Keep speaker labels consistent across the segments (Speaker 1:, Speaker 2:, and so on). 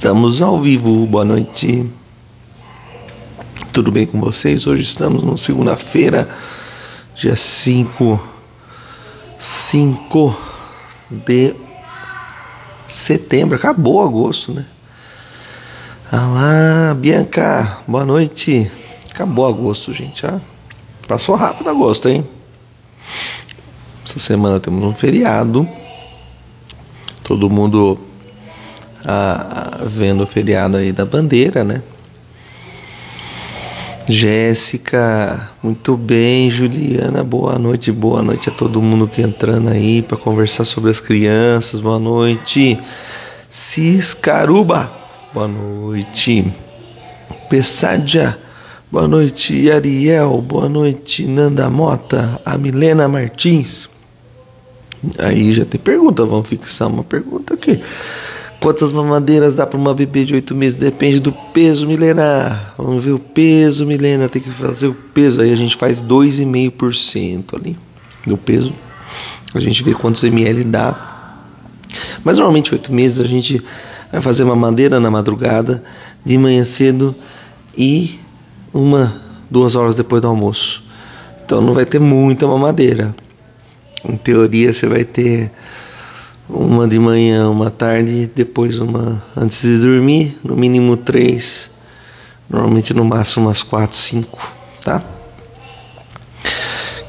Speaker 1: Estamos ao vivo, boa noite. Tudo bem com vocês? Hoje estamos na segunda-feira, dia 5, 5 de setembro. Acabou agosto, né? Olá, Bianca, boa noite. Acabou agosto, gente. Ah, passou rápido agosto, hein? Essa semana temos um feriado. Todo mundo ah, vendo o feriado aí da bandeira, né? Jéssica, muito bem, Juliana, boa noite, boa noite a todo mundo que entrando aí para conversar sobre as crianças, boa noite. Ciscaruba, boa noite. Pessadja, boa noite. Ariel, boa noite. Nanda Mota, a Milena Martins. Aí já tem pergunta, vamos fixar uma pergunta aqui. Quantas mamadeiras dá para uma bebê de oito meses? Depende do peso milenar. Vamos ver o peso milenar. Tem que fazer o peso. Aí a gente faz 2,5% ali do peso. A gente vê quantos ml dá. Mas normalmente oito meses a gente vai fazer uma madeira na madrugada, de manhã cedo e uma, duas horas depois do almoço. Então não vai ter muita mamadeira. Em teoria você vai ter uma de manhã, uma tarde, depois uma antes de dormir, no mínimo três, normalmente no máximo umas quatro, cinco, tá?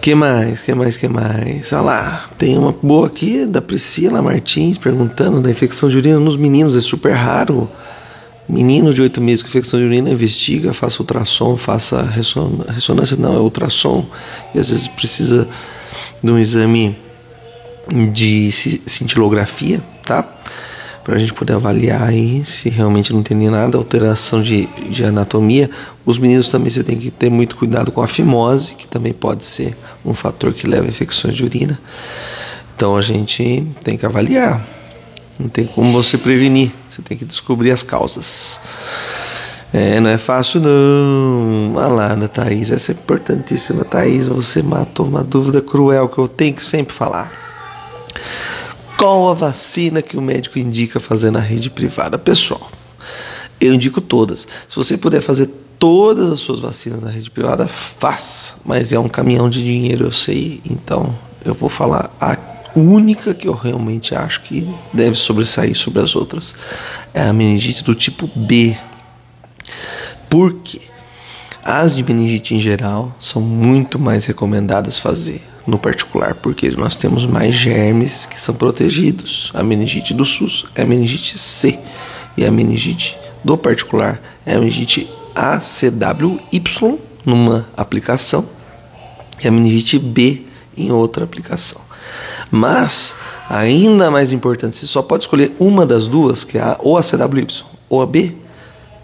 Speaker 1: Que mais? Que mais? Que mais? Olha lá, tem uma boa aqui da Priscila Martins perguntando da infecção de urina nos meninos, é super raro. Menino de oito meses com infecção de urina, investiga, faça ultrassom, faça ressonância, não, é ultrassom, e às vezes precisa de um exame de cintilografia, tá? Para a gente poder avaliar aí se realmente não tem nem nada, alteração de, de anatomia. Os meninos também você tem que ter muito cuidado com a fimose, que também pode ser um fator que leva a infecções de urina. Então a gente tem que avaliar. Não tem como você prevenir, você tem que descobrir as causas. É, não é fácil não. Olha lá, da Thaís, essa é importantíssima. Thaís, você matou uma dúvida cruel que eu tenho que sempre falar. Qual a vacina que o médico indica fazer na rede privada? Pessoal, eu indico todas. Se você puder fazer todas as suas vacinas na rede privada, faça. Mas é um caminhão de dinheiro, eu sei. Então, eu vou falar a única que eu realmente acho que deve sobressair sobre as outras. É a meningite do tipo B. Por quê? As de meningite em geral são muito mais recomendadas fazer no particular, porque nós temos mais germes que são protegidos. A meningite do SUS é a meningite C e a meningite do particular é a meningite ACWY numa aplicação e a meningite B em outra aplicação. Mas, ainda mais importante, você só pode escolher uma das duas, que é a, ou a CWY ou a B.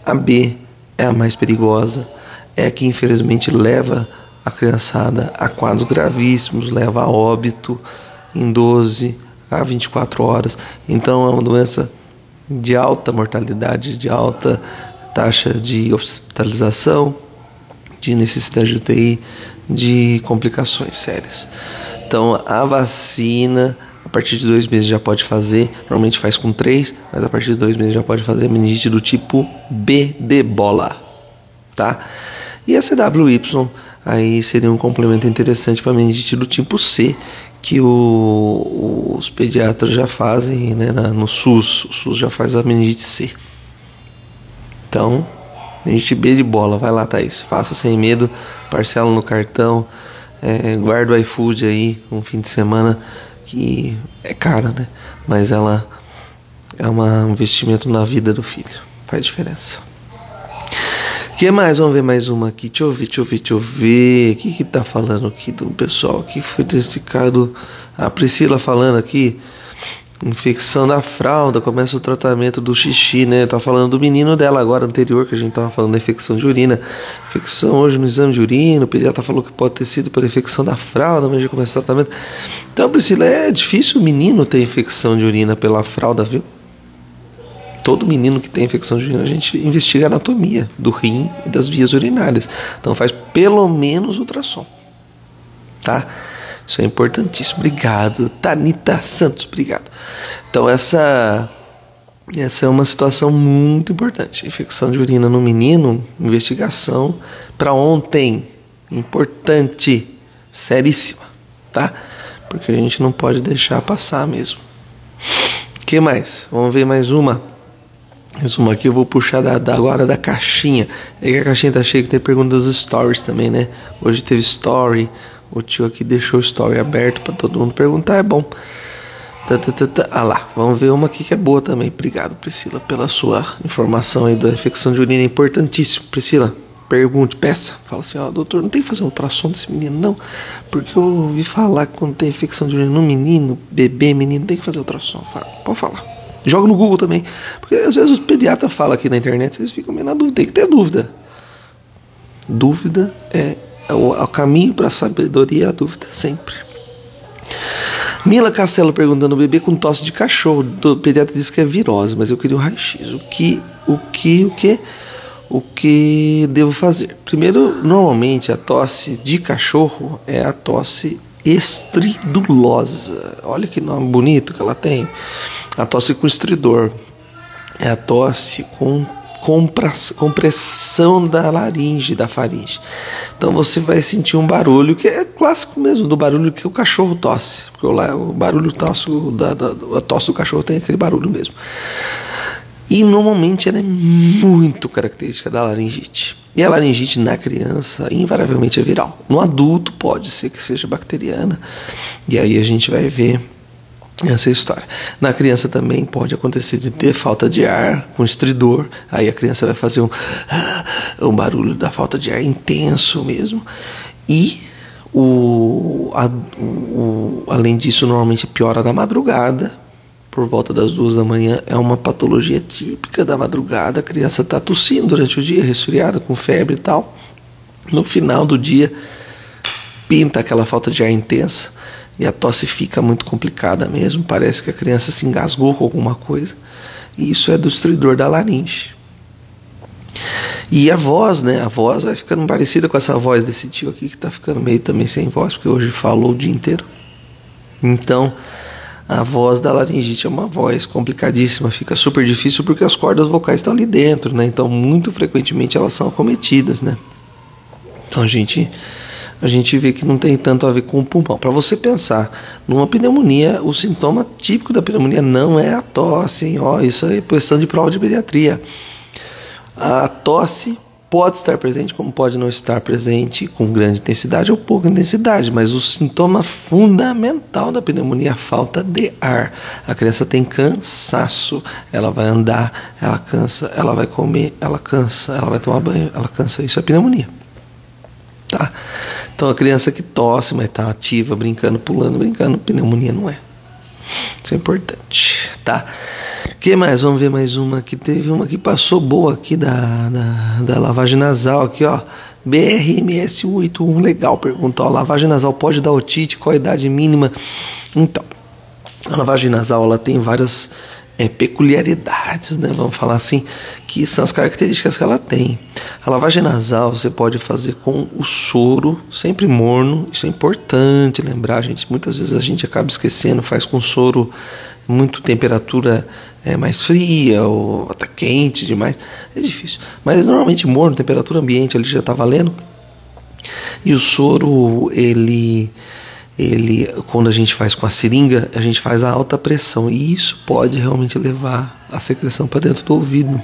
Speaker 1: A B é a mais perigosa, é a que infelizmente leva a criançada a quadros gravíssimos, leva a óbito em 12 a 24 horas. Então é uma doença de alta mortalidade, de alta taxa de hospitalização, de necessidade de UTI, de complicações sérias. Então a vacina a partir de dois meses já pode fazer, normalmente faz com três, mas a partir de dois meses já pode fazer meningite do tipo B de bola, tá? E a CWY aí seria um complemento interessante para meningite do tipo C, que o, os pediatras já fazem né, no SUS. O SUS já faz a meningite C. Então, meningite B de bola, vai lá, Thaís. Faça sem medo, parcela no cartão, é, guarda o iFood aí um fim de semana que é cara, né? Mas ela é um investimento na vida do filho. Faz diferença que mais? Vamos ver mais uma aqui. Deixa eu ver, deixa eu ver, deixa eu ver. O que que tá falando aqui do pessoal que foi diagnosticado? A Priscila falando aqui. Infecção da fralda, começa o tratamento do xixi, né? Tá falando do menino dela agora, anterior, que a gente tava falando da infecção de urina. Infecção hoje no exame de urina, o pediatra falou que pode ter sido pela infecção da fralda, mas já começa o tratamento. Então, Priscila, é difícil o menino ter infecção de urina pela fralda, viu? Todo menino que tem infecção de urina, a gente investiga a anatomia do rim e das vias urinárias. Então faz pelo menos ultrassom. Tá? Isso é importantíssimo. Obrigado. Tanita Santos, obrigado. Então essa Essa é uma situação muito importante. Infecção de urina no menino, investigação para ontem. Importante, seríssima, tá? Porque a gente não pode deixar passar mesmo. que mais? Vamos ver mais uma. Uma aqui eu vou puxar da, da agora da caixinha. É que a caixinha tá cheia que tem perguntas stories também, né? Hoje teve story. O tio aqui deixou o story aberto para todo mundo perguntar, é bom. Tá, tá, tá, tá. Ah lá, vamos ver uma aqui que é boa também. Obrigado, Priscila, pela sua informação aí da infecção de urina. É importantíssimo. Priscila, pergunte, peça. Fala assim, ó, doutor, não tem que fazer um ultrassom desse menino, não. Porque eu ouvi falar que quando tem infecção de urina no menino, bebê, menino, tem que fazer ultrassom. Fala, pode falar. Joga no Google também. Porque às vezes os pediatras falam aqui na internet, vocês ficam meio na dúvida. Tem que ter dúvida. Dúvida é o, o caminho para a sabedoria é a dúvida, sempre. Mila Castelo perguntando: o bebê com tosse de cachorro. O pediatra disse que é virose, mas eu queria o raio-x. O que, o que, o que, o que devo fazer? Primeiro, normalmente a tosse de cachorro é a tosse estridulosa. Olha que nome bonito que ela tem. A tosse com estridor. É a tosse com compressão da laringe, da faringe. Então você vai sentir um barulho que é clássico mesmo do barulho que o cachorro tosse. Porque o, o barulho tosse, da, da, a tosse do cachorro tem aquele barulho mesmo. E normalmente ela é muito característica da laringite. E a laringite na criança invariavelmente é viral. No adulto pode ser que seja bacteriana. E aí a gente vai ver essa é história. Na criança também pode acontecer de ter falta de ar com estridor, aí a criança vai fazer um, um barulho da falta de ar intenso mesmo. E o, a, o, além disso, normalmente piora na madrugada, por volta das duas da manhã, é uma patologia típica da madrugada. A criança está tossindo durante o dia, resfriada, com febre e tal. No final do dia, pinta aquela falta de ar intensa e a tosse fica muito complicada mesmo. Parece que a criança se engasgou com alguma coisa. E isso é do estridor da laringe. E a voz, né? A voz vai ficando parecida com essa voz desse tio aqui que está ficando meio também sem voz, porque hoje falou o dia inteiro. Então, a voz da laringite é uma voz complicadíssima, fica super difícil porque as cordas vocais estão ali dentro, né? Então, muito frequentemente elas são acometidas, né? Então, a gente a gente vê que não tem tanto a ver com o pulmão. Para você pensar, numa pneumonia, o sintoma típico da pneumonia não é a tosse, hein? Ó, isso é questão de prova de pediatria. A tosse pode estar presente, como pode não estar presente com grande intensidade ou pouca intensidade, mas o sintoma fundamental da pneumonia é a falta de ar. A criança tem cansaço, ela vai andar, ela cansa, ela vai comer, ela cansa, ela vai tomar banho, ela cansa. Isso é pneumonia. Tá? Então a criança que tosse, mas está ativa, brincando, pulando, brincando, pneumonia não é. Isso é importante, tá? que mais? Vamos ver mais uma que teve uma que passou boa aqui da, da, da lavagem nasal aqui, ó. BRMS81, legal, perguntou. lavagem nasal pode dar otite? Qual a idade mínima? Então, a lavagem nasal ela tem várias é, peculiaridades, né? vamos falar assim, que são as características que ela tem. A lavagem nasal você pode fazer com o soro, sempre morno, isso é importante lembrar, gente. Muitas vezes a gente acaba esquecendo, faz com soro muito temperatura é, mais fria ou até quente demais, é difícil. Mas normalmente morno, temperatura ambiente ali já está valendo. E o soro, ele ele quando a gente faz com a seringa, a gente faz a alta pressão e isso pode realmente levar a secreção para dentro do ouvido.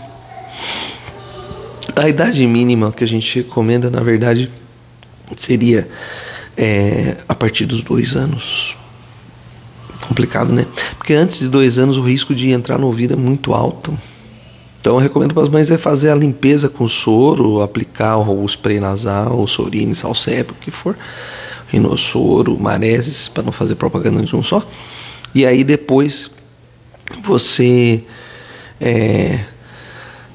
Speaker 1: A idade mínima que a gente recomenda, na verdade, seria é, a partir dos dois anos. Complicado, né? Porque antes de dois anos o risco de entrar no ouvido é muito alto. Então eu recomendo para as mães é fazer a limpeza com soro, aplicar o spray nasal, o sorine, salsep, o que for rinossoro, mareses, para não fazer propaganda de um só. E aí depois você, é,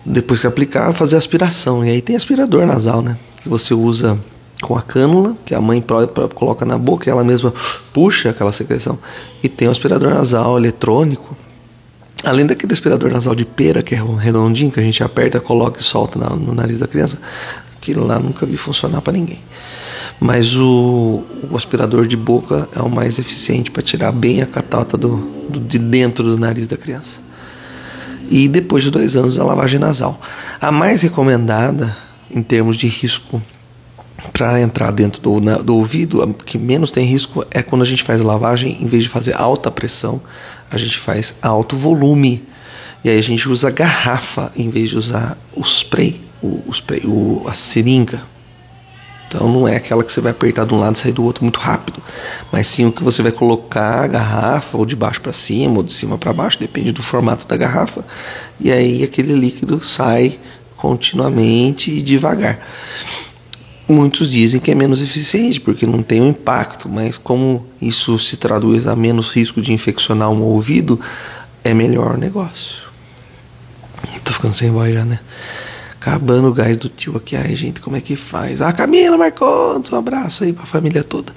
Speaker 1: depois que aplicar, fazer aspiração. E aí tem aspirador nasal, né? Que você usa com a cânula, que a mãe coloca na boca e ela mesma puxa aquela secreção. E tem o aspirador nasal eletrônico. Além daquele aspirador nasal de pera, que é redondinho, que a gente aperta, coloca e solta no nariz da criança, aquilo lá nunca vi funcionar para ninguém mas o, o, aspirador de boca é o mais eficiente para tirar bem a catata do, do, de dentro do nariz da criança. e depois de dois anos a lavagem nasal. A mais recomendada em termos de risco para entrar dentro do, na, do ouvido, a que menos tem risco é quando a gente faz lavagem, em vez de fazer alta pressão, a gente faz alto volume. E aí a gente usa garrafa em vez de usar o spray, o, o spray, o, a seringa. Então não é aquela que você vai apertar de um lado e sair do outro muito rápido, mas sim o que você vai colocar a garrafa ou de baixo para cima ou de cima para baixo, depende do formato da garrafa. E aí aquele líquido sai continuamente e devagar. Muitos dizem que é menos eficiente porque não tem um impacto, mas como isso se traduz a menos risco de infeccionar um ouvido, é melhor o negócio. Tô ficando sem voz já, né? Acabando o gás do tio aqui. Ai, gente, como é que faz? Ah, Camila Marcondes, um abraço aí pra família toda.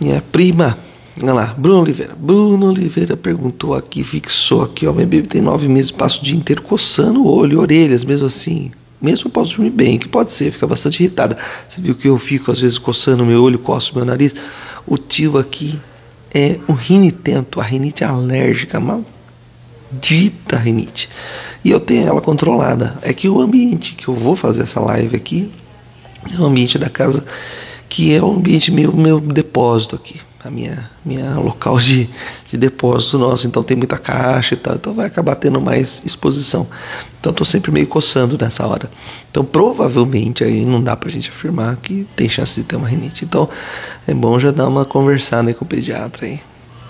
Speaker 1: Minha prima, olha lá, Bruno Oliveira. Bruno Oliveira perguntou aqui, fixou aqui, ó. Minha bebê tem nove meses, passo o dia inteiro coçando o olho, orelhas, mesmo assim. Mesmo posso dormir bem, que pode ser, fica bastante irritada. Você viu que eu fico às vezes coçando meu olho, coço meu nariz? O tio aqui é um rinitento, a rinite alérgica, maldita rinite. E eu tenho ela controlada. É que o ambiente que eu vou fazer essa live aqui é o ambiente da casa que é o ambiente meu, meu depósito aqui. A minha, minha local de, de depósito nosso. Então tem muita caixa e tal. Então vai acabar tendo mais exposição. Então estou sempre meio coçando nessa hora. Então provavelmente aí não dá pra gente afirmar que tem chance de ter uma rinite. Então é bom já dar uma conversada com o pediatra aí.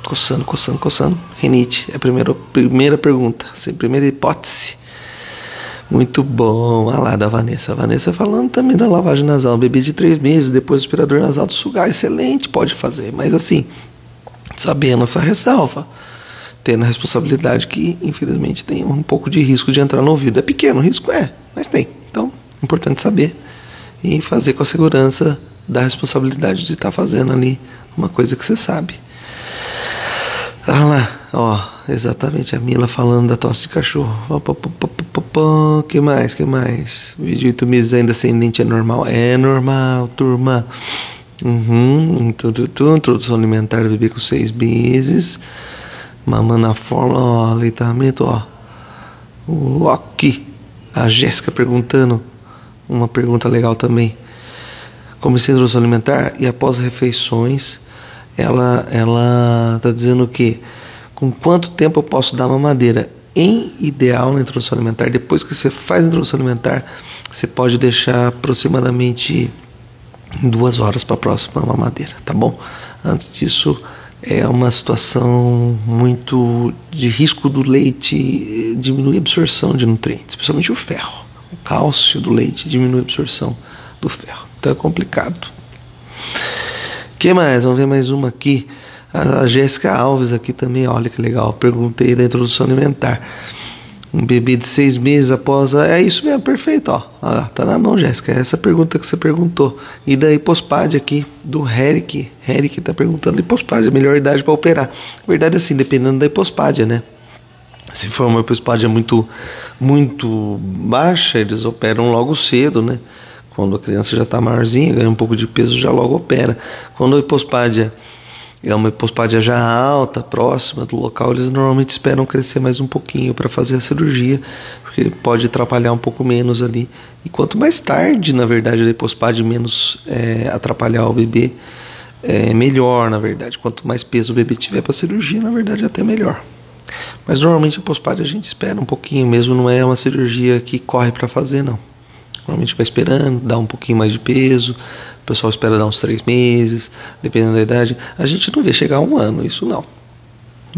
Speaker 1: Coçando, coçando, coçando. Renite é a primeira, primeira pergunta, assim, primeira hipótese. Muito bom. Olha lá da Vanessa. A Vanessa falando também da lavagem nasal. Bebê de três meses, depois do aspirador nasal do sugar. Excelente, pode fazer. Mas assim, sabendo essa ressalva, tendo a responsabilidade que, infelizmente, tem um pouco de risco de entrar no ouvido. É pequeno o risco? É, mas tem. Então, é importante saber e fazer com a segurança da responsabilidade de estar tá fazendo ali uma coisa que você sabe. Ah lá, ó, exatamente a Mila falando da tosse de cachorro. que mais, que mais? Vídeo 8 meses ainda sem dente é normal? É normal, turma. Uhum, introdução alimentar do bebê com 6 meses. Mamando na fórmula, ó, leitamento, ó. O aqui. A Jéssica perguntando uma pergunta legal também. Comecei a introdução alimentar e após refeições ela ela está dizendo que com quanto tempo eu posso dar mamadeira? Em ideal na introdução alimentar, depois que você faz a introdução alimentar, você pode deixar aproximadamente duas horas para a próxima mamadeira, tá bom? Antes disso, é uma situação muito de risco do leite diminuir a absorção de nutrientes, principalmente o ferro. O cálcio do leite diminui a absorção do ferro. Então é complicado que mais? Vamos ver mais uma aqui. A Jéssica Alves aqui também, olha que legal. Perguntei da introdução alimentar. Um bebê de seis meses após. A... É isso mesmo, perfeito. Ó. Olha tá na mão, Jéssica. É essa pergunta que você perguntou. E da hipospade aqui, do Eric. Eric tá perguntando hipospade, a melhor idade para operar. Na verdade, assim, dependendo da hipospádia, né? Se for uma hipospádia muito, muito baixa, eles operam logo cedo, né? Quando a criança já está maiorzinha, ganha um pouco de peso, já logo opera. Quando a hipospádia é uma hipospádia já alta, próxima do local, eles normalmente esperam crescer mais um pouquinho para fazer a cirurgia, porque pode atrapalhar um pouco menos ali. E quanto mais tarde, na verdade, a hipospádia menos é, atrapalhar o bebê, é melhor, na verdade. Quanto mais peso o bebê tiver para cirurgia, na verdade, até melhor. Mas normalmente a hipospádia a gente espera um pouquinho, mesmo não é uma cirurgia que corre para fazer, não. Normalmente vai esperando, dá um pouquinho mais de peso, o pessoal espera dar uns três meses, dependendo da idade. A gente não vê chegar um ano, isso não.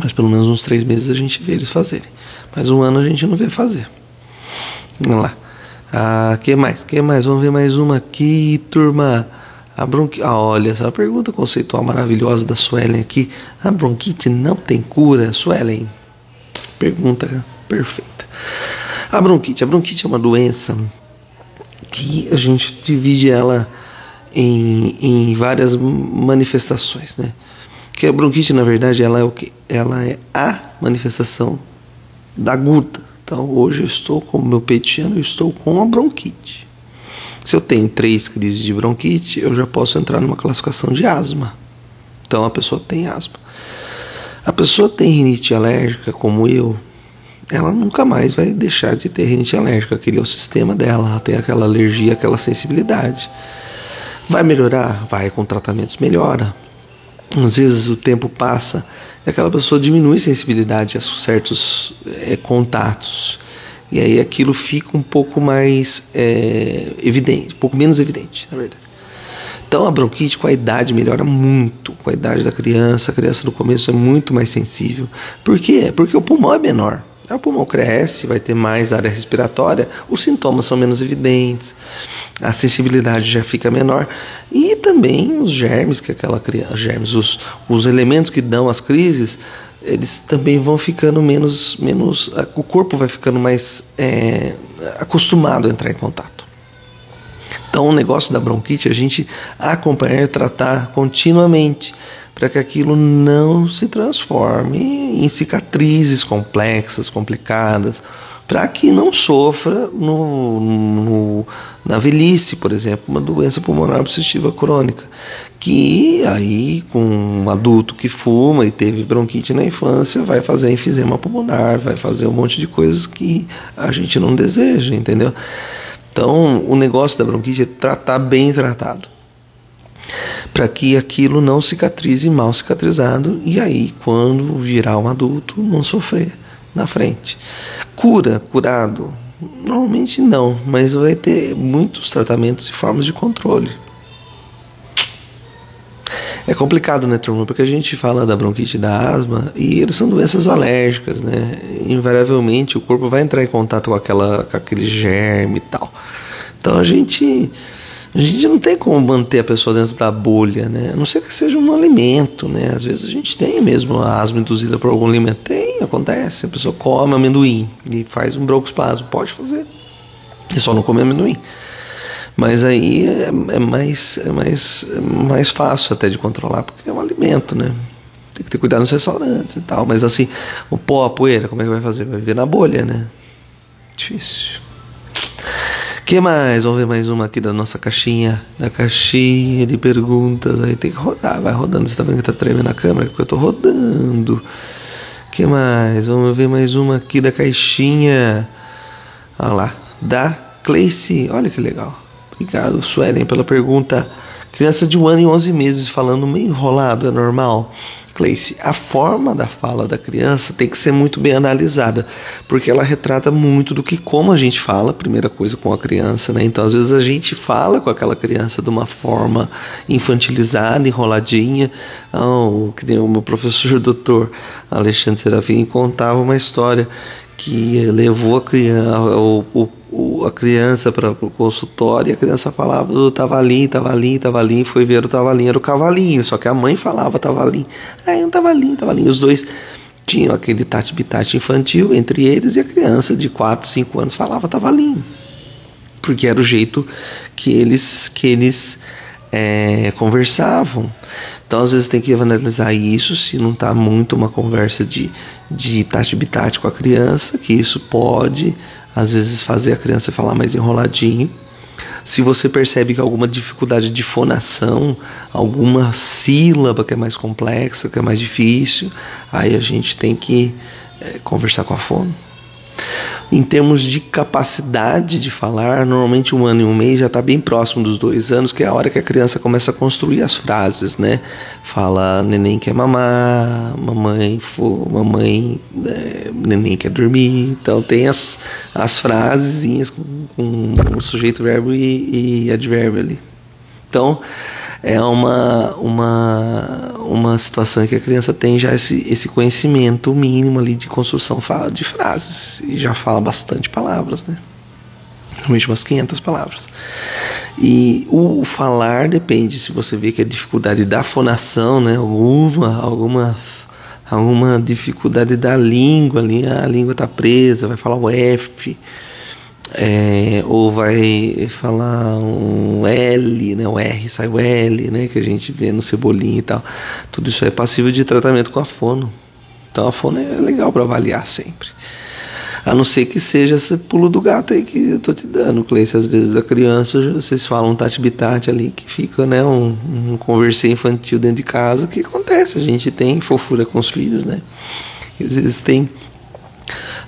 Speaker 1: Mas pelo menos uns três meses a gente vê eles fazerem. Mas um ano a gente não vê fazer. Vamos lá. Ah, que mais? Que mais? Vamos ver mais uma aqui, turma. A bronquite. Ah, olha, essa pergunta conceitual maravilhosa da Suelen aqui. A bronquite não tem cura, Suelen? Pergunta perfeita. A bronquite. A bronquite é uma doença que a gente divide ela em, em várias manifestações, né? Que a bronquite, na verdade, ela é o que? Ela é a manifestação da aguda. Então, hoje eu estou com o meu peitiano, eu estou com a bronquite. Se eu tenho três crises de bronquite, eu já posso entrar numa classificação de asma. Então, a pessoa tem asma. A pessoa tem rinite alérgica, como eu, ela nunca mais vai deixar de ter rinite alérgica. Aquele é o sistema dela, ela tem aquela alergia, aquela sensibilidade. Vai melhorar? Vai, com tratamentos melhora. Às vezes o tempo passa e aquela pessoa diminui sensibilidade a certos é, contatos. E aí aquilo fica um pouco mais é, evidente, um pouco menos evidente, na verdade. Então a bronquite com a idade melhora muito, com a idade da criança, a criança no começo é muito mais sensível. Por quê? Porque o pulmão é menor. O pulmão cresce, vai ter mais área respiratória, os sintomas são menos evidentes, a sensibilidade já fica menor e também os germes que aquela criança, germes, os, os elementos que dão as crises, eles também vão ficando menos, menos, o corpo vai ficando mais é, acostumado a entrar em contato. Então, o negócio da bronquite é a gente acompanhar e tratar continuamente para que aquilo não se transforme em cicatrizes complexas, complicadas, para que não sofra no, no, na velhice, por exemplo, uma doença pulmonar obstrutiva crônica, que aí com um adulto que fuma e teve bronquite na infância vai fazer enfisema pulmonar, vai fazer um monte de coisas que a gente não deseja, entendeu? Então, o negócio da bronquite é tratar bem tratado para que aquilo não cicatrize mal cicatrizado e aí quando virar um adulto não sofrer na frente. Cura, curado, normalmente não, mas vai ter muitos tratamentos e formas de controle. É complicado, né, turma? Porque a gente fala da bronquite e da asma e eles são doenças alérgicas, né? Invariavelmente o corpo vai entrar em contato com, aquela, com aquele germe e tal. Então a gente a gente não tem como manter a pessoa dentro da bolha, né? A não ser que seja um alimento, né? Às vezes a gente tem mesmo a asma induzida por algum alimento. Tem, acontece. A pessoa come amendoim e faz um broncoespasmo. Pode fazer. E só não come amendoim. Mas aí é, é, mais, é mais, é mais fácil até de controlar, porque é um alimento, né? Tem que ter cuidado nos restaurantes e tal. Mas assim, o pó, a poeira, como é que vai fazer? Vai viver na bolha, né? Difícil que mais? Vamos ver mais uma aqui da nossa caixinha. Da caixinha de perguntas. Aí tem que rodar, vai rodando. Você tá vendo que tá tremendo a câmera? Porque eu tô rodando. que mais? Vamos ver mais uma aqui da caixinha. Olha lá. Da Cleice. Olha que legal. Obrigado, Suelen, pela pergunta. Criança de um ano e onze meses falando meio enrolado, é normal? A forma da fala da criança tem que ser muito bem analisada, porque ela retrata muito do que como a gente fala, primeira coisa com a criança, né? Então, às vezes a gente fala com aquela criança de uma forma infantilizada, enroladinha. Oh, que o meu professor doutor Alexandre Serafim contava uma história que levou a criança, o, o a criança para o consultório e a criança falava do Tavalim, Tavalim, Tavalim, foi ver o Tavalim, era o cavalinho, só que a mãe falava Tavalim, aí um Tavalim, Tavalim, os dois tinham aquele tati-bitate infantil entre eles e a criança de 4, 5 anos falava Tavalim, porque era o jeito que eles, que eles é, conversavam. Então, às vezes, tem que analisar isso, se não está muito uma conversa de, de tati-bitate com a criança, que isso pode às vezes fazer a criança falar mais enroladinho. Se você percebe que alguma dificuldade de fonação, alguma sílaba que é mais complexa, que é mais difícil, aí a gente tem que é, conversar com a fono. Em termos de capacidade de falar, normalmente um ano e um mês já está bem próximo dos dois anos, que é a hora que a criança começa a construir as frases, né? Fala, neném quer mamar, mamãe, for, mamãe, é, neném quer dormir. Então tem as, as frases com, com o sujeito, verbo e, e advérbio ali. Então, é uma, uma, uma situação em que a criança tem já esse, esse conhecimento mínimo ali de construção de frases e já fala bastante palavras, né? Normalmente umas 500 palavras. E o falar depende, se você vê que é dificuldade da fonação, né? Alguma, alguma, alguma dificuldade da língua ali, a língua está presa, vai falar o F é, ou vai falar um L, né, o R sai o L, né, que a gente vê no cebolinha e tal. Tudo isso é passível de tratamento com a fono. Então a fono é legal para avaliar sempre. A não ser que seja esse pulo do gato aí que eu tô te dando, Cleice. Às vezes a criança, vocês falam um tati-bitate ali que fica, né, um, um infantil dentro de casa, que acontece, a gente tem fofura com os filhos, né? Eles têm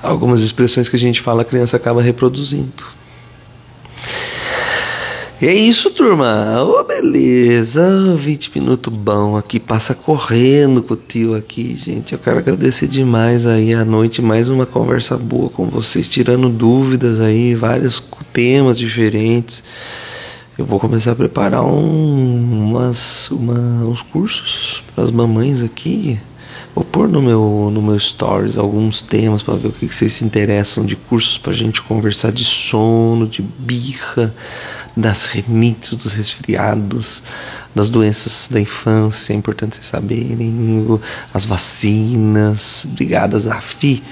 Speaker 1: algumas expressões que a gente fala, a criança acaba reproduzindo. E é isso, turma. Oh, beleza. 20 minutos bom aqui. Passa correndo com o tio aqui, gente. Eu quero agradecer demais aí a noite. Mais uma conversa boa com vocês, tirando dúvidas aí, vários temas diferentes. Eu vou começar a preparar um, umas, uma, uns cursos para as mamães aqui. Vou pôr no meu, no meu stories alguns temas para ver o que, que vocês se interessam de cursos para a gente conversar de sono, de birra, das renites, dos resfriados, das doenças da infância, é importante vocês saberem, as vacinas, brigadas AFI.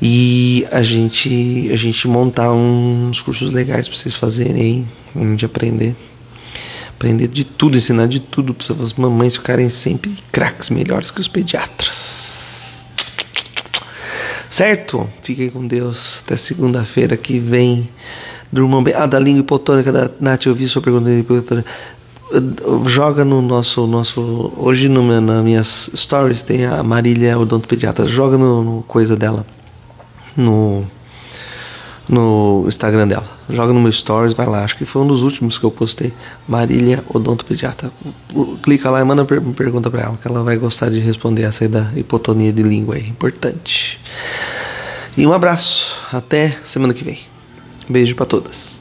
Speaker 1: E a gente, a gente montar uns cursos legais para vocês fazerem, a aprender aprender de tudo, ensinar de tudo para as mamães ficarem sempre craques melhores que os pediatras. Certo? Fiquem com Deus. Até segunda-feira que vem. Durmam bem. Ah, da língua hipotônica da Nath, eu vi sua pergunta língua hipotônica. Joga no nosso. nosso hoje no, nas minhas stories tem a Marília Odontopediatra. Joga no, no coisa dela. No no Instagram dela. Joga no meu stories, vai lá. Acho que foi um dos últimos que eu postei. Marília Odontopediatra. Clica lá e manda uma pergunta para ela, que ela vai gostar de responder essa aí da hipotonia de língua aí. Importante. E um abraço. Até semana que vem. Beijo para todas.